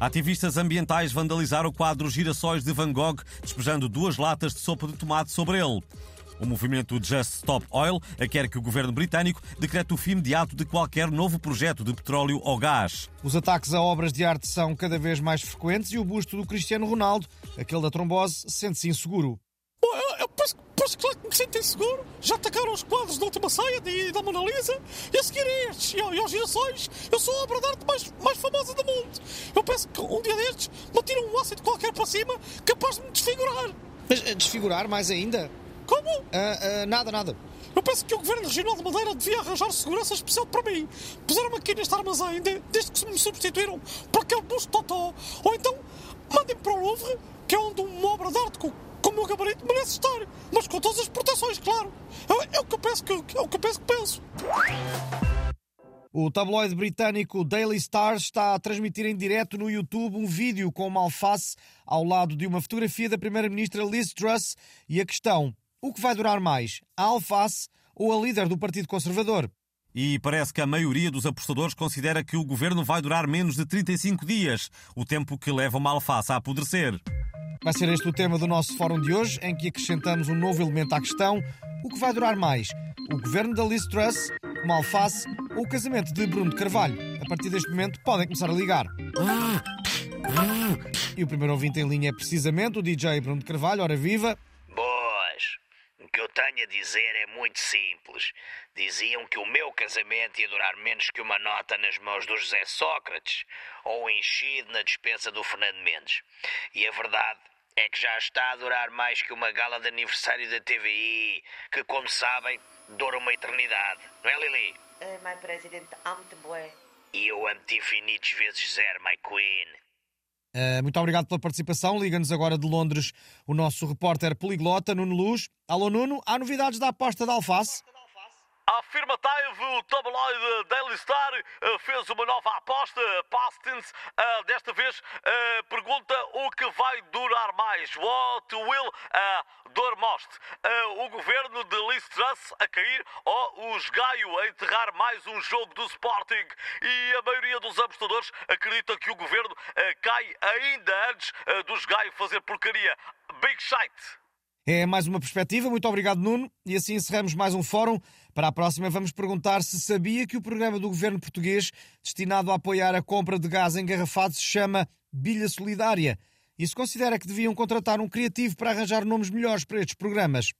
Ativistas ambientais vandalizaram o quadro Girassóis de Van Gogh, despejando duas latas de sopa de tomate sobre ele. O movimento Just Stop Oil quer que o governo britânico decrete o fim imediato de qualquer novo projeto de petróleo ou gás. Os ataques a obras de arte são cada vez mais frequentes e o busto do Cristiano Ronaldo, aquele da trombose, sente-se inseguro. Eu, eu penso, penso claro que me sinto inseguro. Já atacaram os quadros da última ceia e da Mona Lisa. E a seguir a estes e aos girassóis, eu sou a obra de arte mais, mais famosa do mundo. Eu penso que um dia destes me tiram um ácido qualquer para cima capaz de me desfigurar. Mas eh, desfigurar mais ainda? Como? Ah, ah, nada, nada. Eu penso que o Governo Regional de Madeira devia arranjar segurança especial para mim. Puseram-me aqui neste armazém de- desde que se me substituíram por aquele busto totó. Ou então, mandem-me para o Louvre, que é onde uma obra de arte com, com o meu gabarito merece estar. Mas com todas as proteções, claro. É, é o que eu penso que, é o que eu penso que penso. O tabloide britânico Daily Star está a transmitir em direto no YouTube um vídeo com uma alface ao lado de uma fotografia da primeira-ministra Liz Truss e a questão: o que vai durar mais, a alface ou a líder do Partido Conservador? E parece que a maioria dos apostadores considera que o governo vai durar menos de 35 dias, o tempo que leva uma alface a apodrecer. Vai ser este o tema do nosso fórum de hoje, em que acrescentamos um novo elemento à questão: o que vai durar mais, o governo da Liz Truss, uma alface o casamento de Bruno de Carvalho? A partir deste momento podem começar a ligar. E o primeiro ouvinte em linha é precisamente o DJ Bruno de Carvalho, ora viva. Boas. O que eu tenho a dizer é muito simples. Diziam que o meu casamento ia durar menos que uma nota nas mãos do José Sócrates ou enchido na dispensa do Fernando Mendes. E a verdade é que já está a durar mais que uma gala de aniversário da TVI, que, como sabem, dura uma eternidade. Não é, Lili? Uh, my president, amo-te bué. E eu amo-te infinitos vezes zero, my queen. Uh, muito obrigado pela participação. Liga-nos agora de Londres o nosso repórter poliglota, Nuno Luz. Alô, Nuno, há novidades da aposta da alface? Afirmativo, o tabloide Daily Star eh, fez uma nova aposta, Pastins. Eh, desta vez eh, pergunta o que vai durar mais. What will durar most? O governo de Liz Truss a cair ou os Gaio a enterrar mais um jogo do Sporting? E a maioria dos apostadores acredita que o governo cai ainda antes dos Gaio fazer porcaria. Big shite! É mais uma perspectiva. Muito obrigado, Nuno. E assim encerramos mais um fórum. Para a próxima, vamos perguntar se sabia que o programa do governo português destinado a apoiar a compra de gás engarrafado se chama Bilha Solidária. E se considera que deviam contratar um criativo para arranjar nomes melhores para estes programas.